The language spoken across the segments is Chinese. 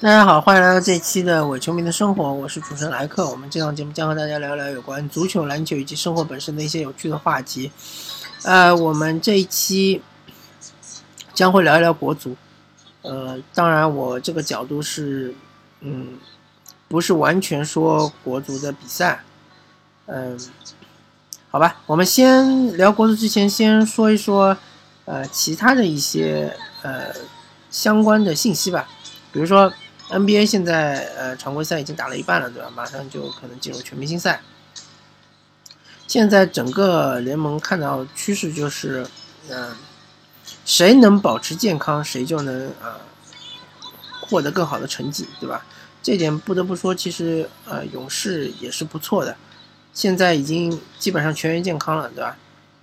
大家好，欢迎来到这期的伪球迷的生活，我是主持人莱克。我们这档节目将和大家聊聊有关足球、篮球以及生活本身的一些有趣的话题。呃，我们这一期将会聊一聊国足。呃，当然，我这个角度是，嗯，不是完全说国足的比赛。嗯，好吧，我们先聊国足之前，先说一说呃其他的一些呃相关的信息吧，比如说。NBA 现在呃常规赛已经打了一半了，对吧？马上就可能进入全明星赛。现在整个联盟看到趋势就是，嗯，谁能保持健康，谁就能呃获得更好的成绩，对吧？这点不得不说，其实呃勇士也是不错的，现在已经基本上全员健康了，对吧？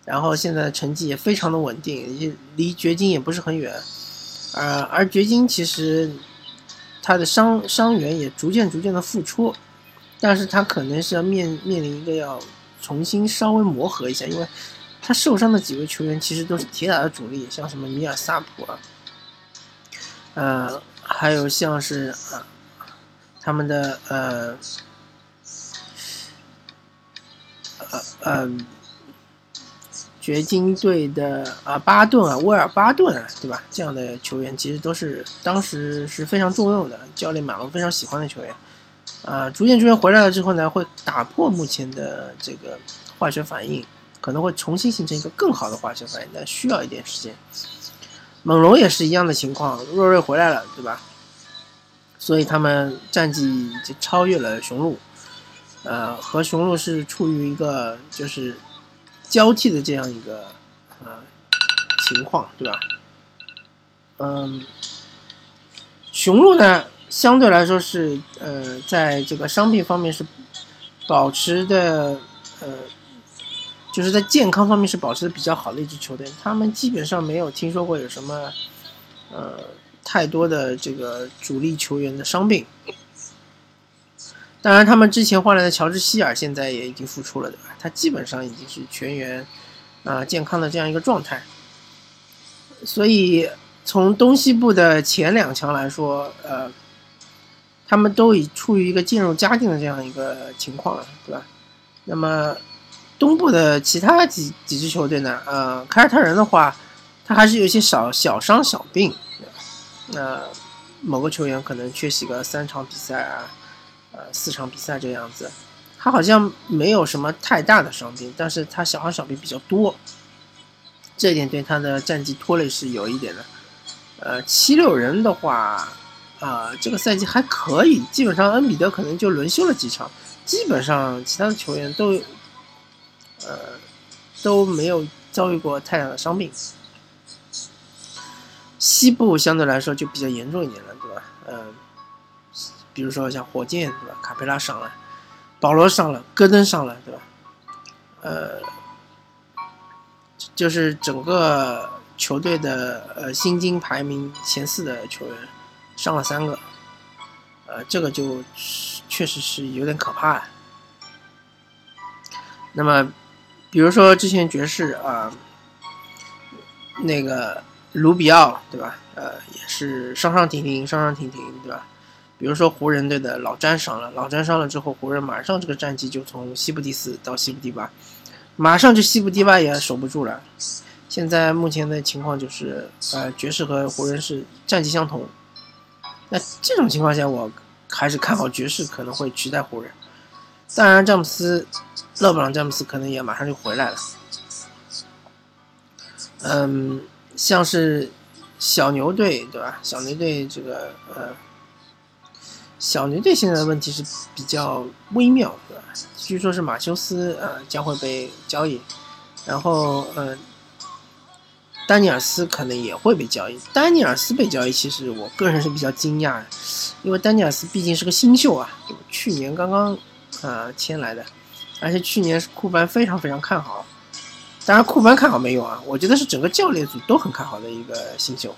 然后现在的成绩也非常的稳定，也离掘金也不是很远，呃，而掘金其实。他的伤伤员也逐渐逐渐的复出，但是他可能是要面面临一个要重新稍微磨合一下，因为他受伤的几位球员其实都是铁打的主力，像什么米尔萨普啊，呃，还有像是啊他们的呃呃呃。掘金队的啊，巴顿啊，威尔巴顿啊，对吧？这样的球员其实都是当时是非常重用的，教练马龙非常喜欢的球员。啊，逐渐球员回来了之后呢，会打破目前的这个化学反应，可能会重新形成一个更好的化学反应，但需要一点时间。猛龙也是一样的情况，若瑞回来了，对吧？所以他们战绩已经超越了雄鹿，呃，和雄鹿是处于一个就是。交替的这样一个呃情况，对吧？嗯，雄鹿呢相对来说是呃在这个伤病方面是保持的呃就是在健康方面是保持的比较好的一支球队，他们基本上没有听说过有什么呃太多的这个主力球员的伤病。当然，他们之前换来的乔治希尔现在也已经复出了，对吧？他基本上已经是全员啊健康的这样一个状态。所以从东西部的前两强来说，呃，他们都已处于一个渐入佳境的这样一个情况了，对吧？那么东部的其他几几支球队呢？呃，凯尔特人的话，他还是有一些小小伤小病，那某个球员可能缺席个三场比赛啊。四场比赛这样子，他好像没有什么太大的伤病，但是他小伤小病比较多，这一点对他的战绩拖累是有一点的。呃，七六人的话，啊，这个赛季还可以，基本上恩比德可能就轮休了几场，基本上其他的球员都，呃，都没有遭遇过太大的伤病。西部相对来说就比较严重一点了，对吧？嗯。比如说像火箭对吧？卡佩拉上了，保罗上了，戈登上了对吧？呃，就是整个球队的呃薪金排名前四的球员上了三个，呃，这个就确实是有点可怕。那么，比如说之前爵士啊，那个卢比奥对吧？呃，也是上上停停，上上停停对吧？比如说湖人队的老詹伤了，老詹伤了之后，湖人马上这个战绩就从西部第四到西部第八，马上就西部第八也守不住了。现在目前的情况就是，呃，爵士和湖人是战绩相同。那这种情况下，我还是看好爵士可能会取代湖人。当然，詹姆斯，勒布朗詹姆斯可能也马上就回来了。嗯，像是小牛队对吧？小牛队这个呃。小牛队现在的问题是比较微妙，对吧？据说是马修斯呃将会被交易，然后呃，丹尼尔斯可能也会被交易。丹尼尔斯被交易，其实我个人是比较惊讶的，因为丹尼尔斯毕竟是个新秀啊，去年刚刚呃签来的，而且去年库班非常非常看好，当然库班看好没有啊，我觉得是整个教练组都很看好的一个新秀，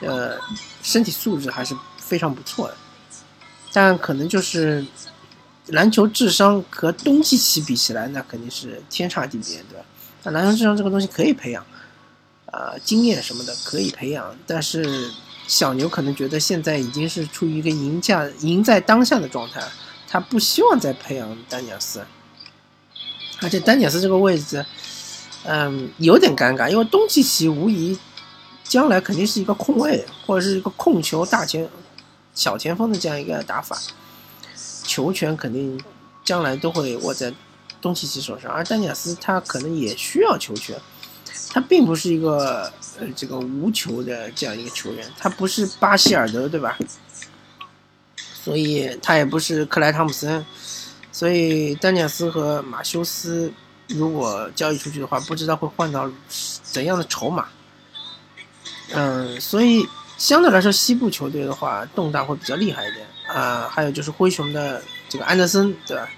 呃，身体素质还是非常不错的。但可能就是篮球智商和东契奇比起来，那肯定是天差地别，对吧？那篮球智商这个东西可以培养，啊，经验什么的可以培养，但是小牛可能觉得现在已经是处于一个赢家赢在当下的状态，他不希望再培养丹尼尔斯，而且丹尼尔斯这个位置，嗯，有点尴尬，因为东契奇无疑将来肯定是一个控卫或者是一个控球大前小前锋的这样一个打法，球权肯定将来都会握在。东契奇手上，而丹尼尔斯他可能也需要球权，他并不是一个呃这个无球的这样一个球员，他不是巴希尔德对吧？所以他也不是克莱汤普森，所以丹尼尔斯和马修斯如果交易出去的话，不知道会换到怎样的筹码。嗯，所以相对来说，西部球队的话动荡会比较厉害一点啊。还有就是灰熊的这个安德森对吧，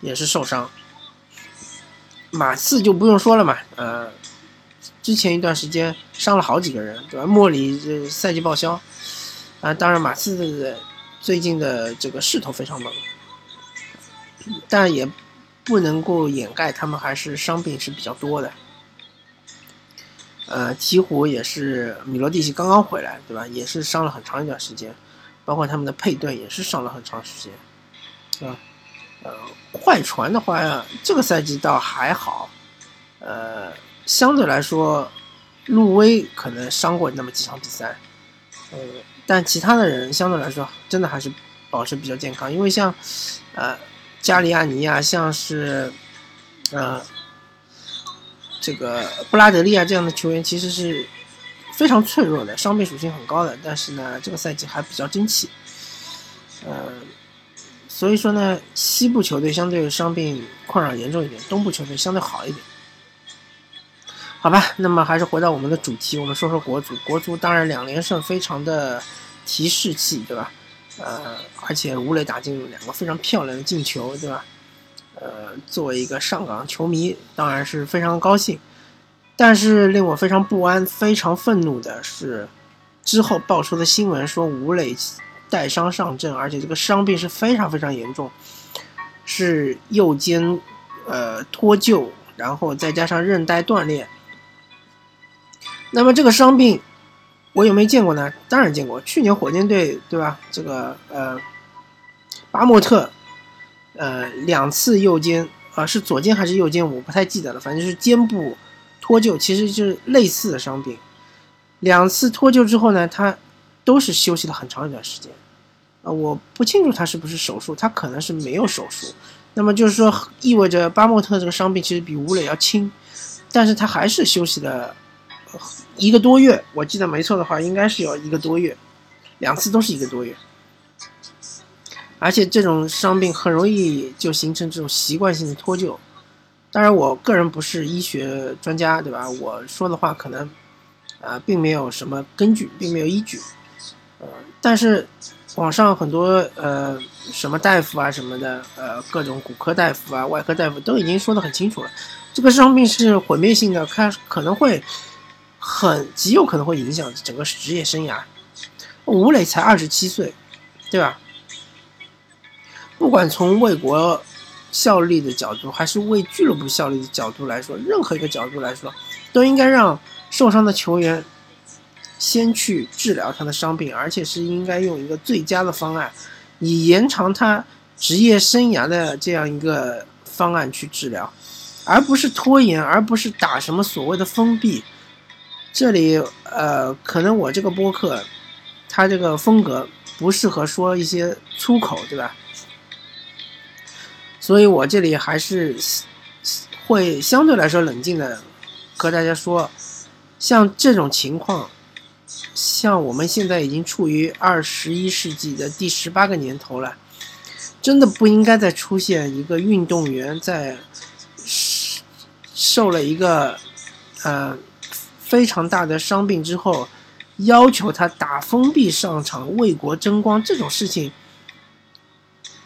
也是受伤。马刺就不用说了嘛，呃，之前一段时间伤了好几个人，对吧？莫里这赛季报销，啊，当然马刺最近的这个势头非常猛，但也不能够掩盖他们还是伤病是比较多的。呃，鹈鹕也是米罗蒂奇刚刚回来，对吧？也是伤了很长一段时间，包括他们的佩顿也是伤了很长时间，是吧？呃，快船的话，这个赛季倒还好，呃，相对来说，路威可能伤过那么几场比赛，呃，但其他的人相对来说真的还是保持比较健康，因为像，呃，加里亚尼亚，像是，呃，这个布拉德利亚这样的球员其实是非常脆弱的，伤病属性很高的，但是呢，这个赛季还比较争气，呃。所以说呢，西部球队相对伤病困扰严重一点，东部球队相对好一点。好吧，那么还是回到我们的主题，我们说说国足。国足当然两连胜非常的提士气，对吧？呃，而且吴磊打进两个非常漂亮的进球，对吧？呃，作为一个上港球迷，当然是非常高兴。但是令我非常不安、非常愤怒的是，之后爆出的新闻说吴磊。带伤上阵，而且这个伤病是非常非常严重，是右肩呃脱臼，然后再加上韧带断裂。那么这个伤病我有没有见过呢？当然见过，去年火箭队对吧？这个呃巴莫特呃两次右肩啊是左肩还是右肩我不太记得了，反正就是肩部脱臼，其实就是类似的伤病。两次脱臼之后呢，他都是休息了很长一段时间。啊，我不清楚他是不是手术，他可能是没有手术，那么就是说意味着巴莫特这个伤病其实比吴磊要轻，但是他还是休息了一个多月，我记得没错的话，应该是有一个多月，两次都是一个多月，而且这种伤病很容易就形成这种习惯性的脱臼，当然我个人不是医学专家，对吧？我说的话可能啊并没有什么根据，并没有依据，呃，但是。网上很多呃什么大夫啊什么的，呃各种骨科大夫啊、外科大夫都已经说得很清楚了，这个伤病是毁灭性的，它可能会很极有可能会影响整个职业生涯。吴磊才二十七岁，对吧？不管从为国效力的角度，还是为俱乐部效力的角度来说，任何一个角度来说，都应该让受伤的球员。先去治疗他的伤病，而且是应该用一个最佳的方案，以延长他职业生涯的这样一个方案去治疗，而不是拖延，而不是打什么所谓的封闭。这里呃，可能我这个播客，它这个风格不适合说一些粗口，对吧？所以我这里还是会相对来说冷静的和大家说，像这种情况。像我们现在已经处于二十一世纪的第十八个年头了，真的不应该再出现一个运动员在受了一个呃非常大的伤病之后，要求他打封闭上场为国争光这种事情，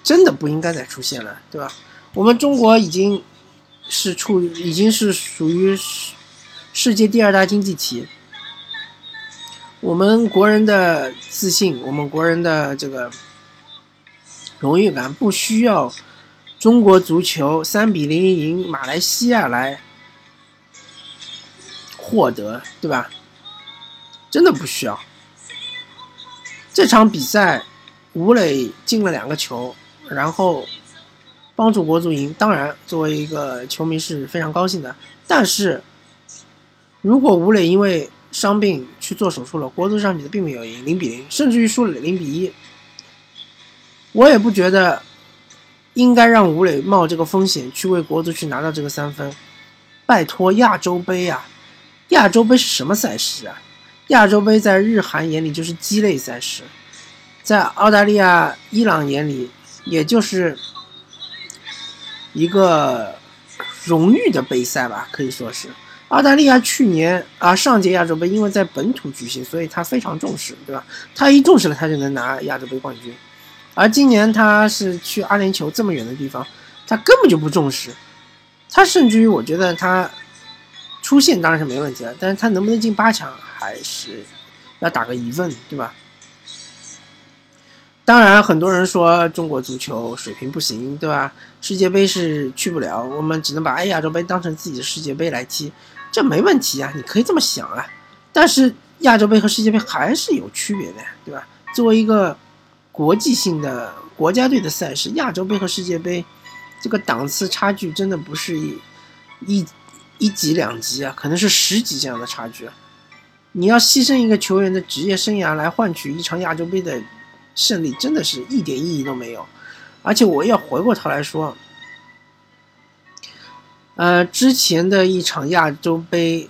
真的不应该再出现了，对吧？我们中国已经是处于已经是属于世界第二大经济体。我们国人的自信，我们国人的这个荣誉感，不需要中国足球三比零赢马来西亚来获得，对吧？真的不需要。这场比赛，吴磊进了两个球，然后帮助国足赢。当然，作为一个球迷是非常高兴的。但是，如果吴磊因为伤病去做手术了，国足这场比赛并没有赢，零比零，甚至于输了零比一，我也不觉得应该让吴磊冒这个风险去为国足去拿到这个三分。拜托，亚洲杯啊，亚洲杯是什么赛事啊？亚洲杯在日韩眼里就是鸡肋赛事，在澳大利亚、伊朗眼里，也就是一个荣誉的杯赛吧，可以说是。澳大利亚去年啊，上届亚洲杯因为在本土举行，所以他非常重视，对吧？他一重视了，他就能拿亚洲杯冠军。而今年他是去阿联酋这么远的地方，他根本就不重视，他甚至于我觉得他。出线当然是没问题了，但是他能不能进八强还是要打个疑问，对吧？当然，很多人说中国足球水平不行，对吧？世界杯是去不了，我们只能把亚洲杯当成自己的世界杯来踢，这没问题啊，你可以这么想啊。但是亚洲杯和世界杯还是有区别的，对吧？作为一个国际性的国家队的赛事，亚洲杯和世界杯这个档次差距真的不是一一。一级两级啊，可能是十级这样的差距。你要牺牲一个球员的职业生涯来换取一场亚洲杯的胜利，真的是一点意义都没有。而且我要回过头来说，呃，之前的一场亚洲杯，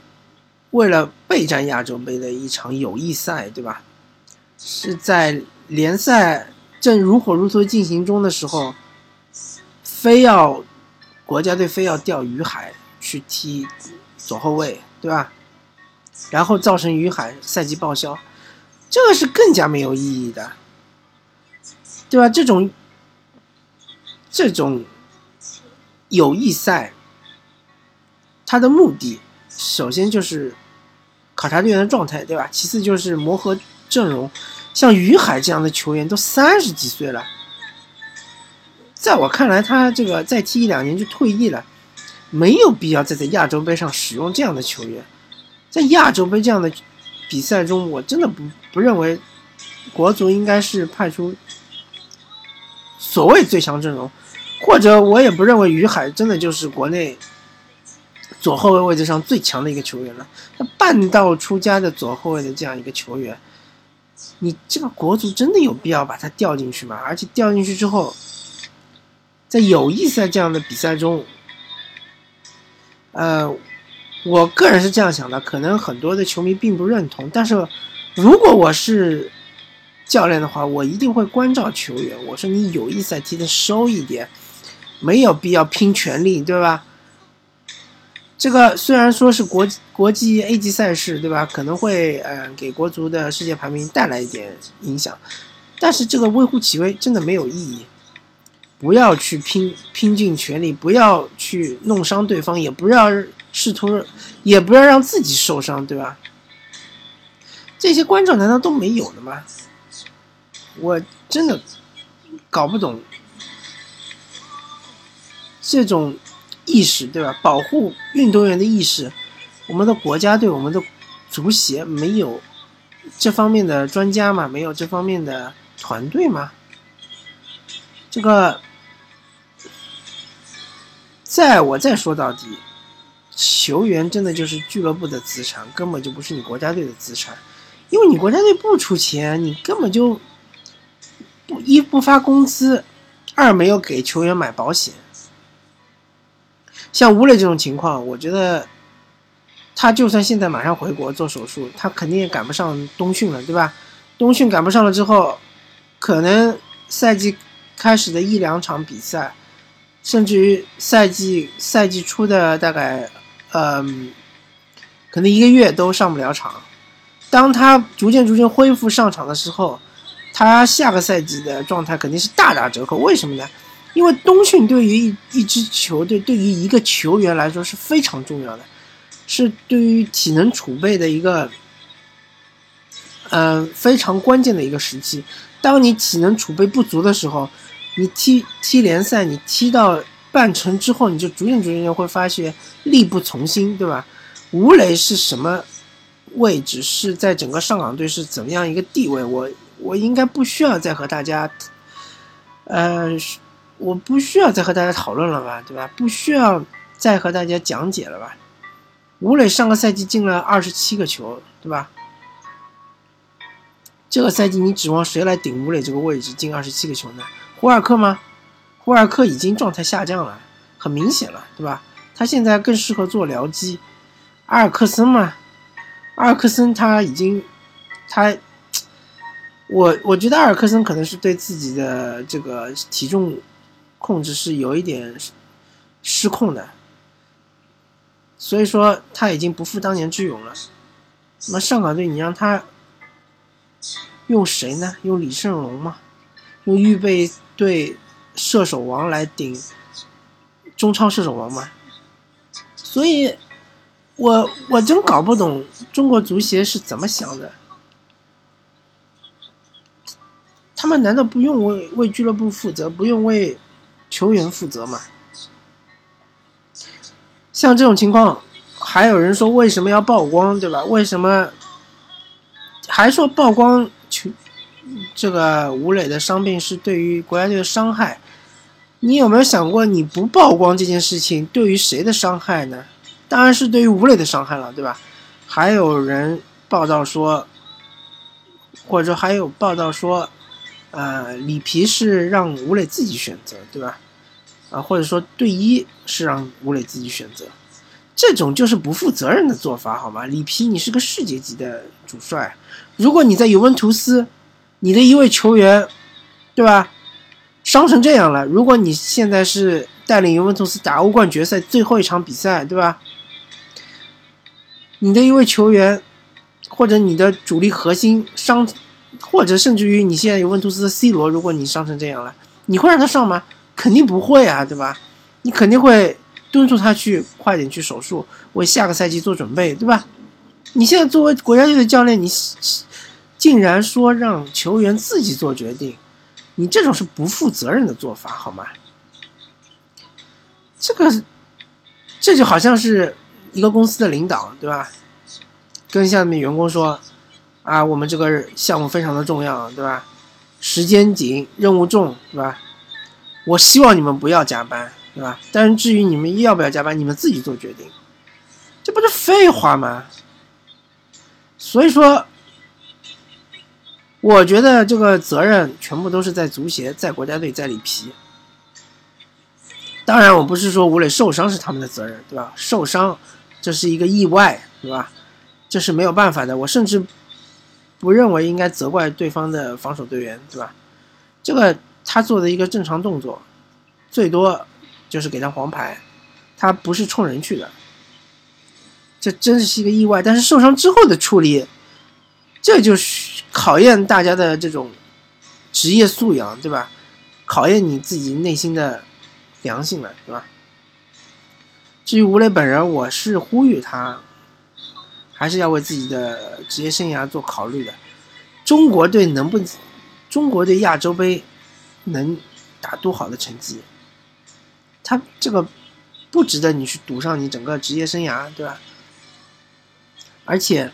为了备战亚洲杯的一场友谊赛，对吧？是在联赛正如火如荼进行中的时候，非要国家队非要钓鱼海。去踢左后卫，对吧？然后造成于海赛季报销，这个是更加没有意义的，对吧？这种这种友谊赛，它的目的首先就是考察队员的状态，对吧？其次就是磨合阵容。像于海这样的球员都三十几岁了，在我看来，他这个再踢一两年就退役了。没有必要再在亚洲杯上使用这样的球员，在亚洲杯这样的比赛中，我真的不不认为国足应该是派出所谓最强阵容，或者我也不认为于海真的就是国内左后卫位置上最强的一个球员了。他半道出家的左后卫的这样一个球员，你这个国足真的有必要把他调进去吗？而且调进去之后，在友谊赛这样的比赛中。呃，我个人是这样想的，可能很多的球迷并不认同，但是如果我是教练的话，我一定会关照球员。我说你友谊赛踢的收一点，没有必要拼全力，对吧？这个虽然说是国国际 A 级赛事，对吧？可能会呃给国足的世界排名带来一点影响，但是这个微乎其微，真的没有意义。不要去拼拼尽全力，不要去弄伤对方，也不要试图，也不要让自己受伤，对吧？这些观众难道都没有了吗？我真的搞不懂这种意识，对吧？保护运动员的意识，我们的国家队，我们的足协没有这方面的专家吗？没有这方面的团队吗？这个。再我再说到底，球员真的就是俱乐部的资产，根本就不是你国家队的资产，因为你国家队不出钱，你根本就不一不发工资，二没有给球员买保险。像吴磊这种情况，我觉得他就算现在马上回国做手术，他肯定也赶不上冬训了，对吧？冬训赶不上了之后，可能赛季开始的一两场比赛。甚至于赛季赛季初的大概，嗯，可能一个月都上不了场。当他逐渐逐渐恢复上场的时候，他下个赛季的状态肯定是大打折扣。为什么呢？因为冬训对于一一支球队，对于一个球员来说是非常重要的，是对于体能储备的一个，嗯，非常关键的一个时期。当你体能储备不足的时候，你踢踢联赛，你踢到半程之后，你就逐渐逐渐会发现力不从心，对吧？吴磊是什么位置？是在整个上港队是怎么样一个地位？我我应该不需要再和大家，呃，我不需要再和大家讨论了吧，对吧？不需要再和大家讲解了吧？吴磊上个赛季进了二十七个球，对吧？这个赛季你指望谁来顶吴磊这个位置进二十七个球呢？胡尔克吗？胡尔克已经状态下降了，很明显了，对吧？他现在更适合做僚机。阿尔克森嘛，阿尔克森他已经，他，我我觉得阿尔克森可能是对自己的这个体重控制是有一点失控的，所以说他已经不复当年之勇了。那么上港队你让他用谁呢？用李胜龙吗？用预备队射手王来顶中超射手王吗？所以。我我真搞不懂中国足协是怎么想的，他们难道不用为为俱乐部负责，不用为球员负责吗？像这种情况，还有人说为什么要曝光，对吧？为什么还说曝光球这个吴磊的伤病是对于国家队的伤害？你有没有想过，你不曝光这件事情对于谁的伤害呢？当然是对于吴磊的伤害了，对吧？还有人报道说，或者还有报道说，呃，里皮是让吴磊自己选择，对吧？啊，或者说队医是让吴磊自己选择，这种就是不负责任的做法，好吗？里皮，你是个世界级的主帅，如果你在尤文图斯，你的一位球员，对吧？伤成这样了，如果你现在是带领尤文图斯打欧冠决赛最后一场比赛，对吧？你的一位球员，或者你的主力核心伤，或者甚至于你现在尤文图斯的 C 罗，如果你伤成这样了，你会让他上吗？肯定不会啊，对吧？你肯定会敦促他去快点去手术，为下个赛季做准备，对吧？你现在作为国家队的教练，你竟然说让球员自己做决定，你这种是不负责任的做法，好吗？这个，这就好像是。一个公司的领导，对吧？跟下面员工说：“啊，我们这个项目非常的重要，对吧？时间紧，任务重，对吧？我希望你们不要加班，对吧？但是至于你们要不要加班，你们自己做决定，这不是废话吗？所以说，我觉得这个责任全部都是在足协、在国家队、在里皮。当然，我不是说吴磊受伤是他们的责任，对吧？受伤。”这是一个意外，对吧？这是没有办法的。我甚至不认为应该责怪对方的防守队员，对吧？这个他做的一个正常动作，最多就是给他黄牌，他不是冲人去的。这真是一个意外。但是受伤之后的处理，这就是考验大家的这种职业素养，对吧？考验你自己内心的良心了，对吧？至于吴磊本人，我是呼吁他，还是要为自己的职业生涯做考虑的。中国队能不，中国队亚洲杯能打多好的成绩？他这个不值得你去赌上你整个职业生涯，对吧？而且，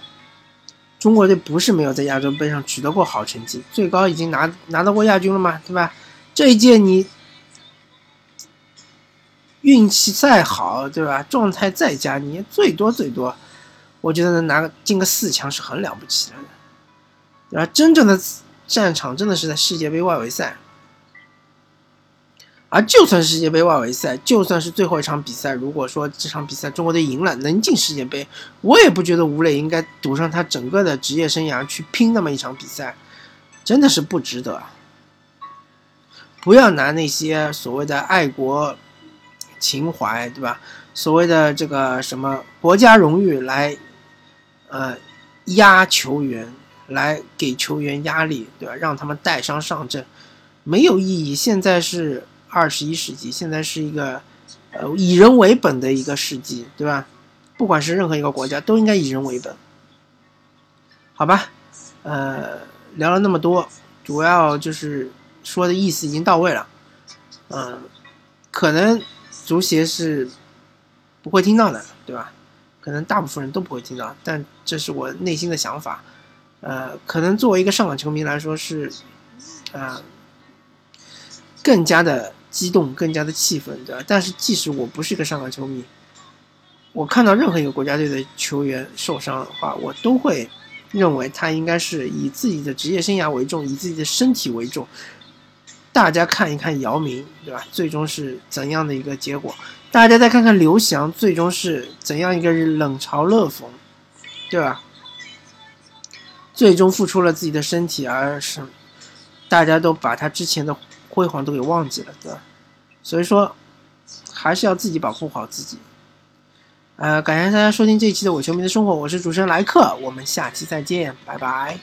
中国队不是没有在亚洲杯上取得过好成绩，最高已经拿拿到过亚军了嘛，对吧？这一届你。运气再好，对吧？状态再佳，你最多最多，我觉得能拿个进个四强是很了不起的，而？真正的战场真的是在世界杯外围赛，而就算世界杯外围赛，就算是最后一场比赛，如果说这场比赛中国队赢了，能进世界杯，我也不觉得吴磊应该赌上他整个的职业生涯去拼那么一场比赛，真的是不值得。不要拿那些所谓的爱国。情怀对吧？所谓的这个什么国家荣誉来，呃，压球员，来给球员压力，对吧？让他们带伤上阵，没有意义。现在是二十一世纪，现在是一个呃以人为本的一个世纪，对吧？不管是任何一个国家，都应该以人为本。好吧，呃，聊了那么多，主要就是说的意思已经到位了，嗯，可能。足协是不会听到的，对吧？可能大部分人都不会听到，但这是我内心的想法。呃，可能作为一个上港球迷来说是，啊，更加的激动，更加的气愤，对？但是即使我不是一个上港球迷，我看到任何一个国家队的球员受伤的话，我都会认为他应该是以自己的职业生涯为重，以自己的身体为重。大家看一看姚明，对吧？最终是怎样的一个结果？大家再看看刘翔，最终是怎样一个冷嘲热讽，对吧？最终付出了自己的身体，而是大家都把他之前的辉煌都给忘记了，对吧？所以说，还是要自己保护好自己。呃，感谢大家收听这一期的《伪球迷的生活》，我是主持人莱克，我们下期再见，拜拜。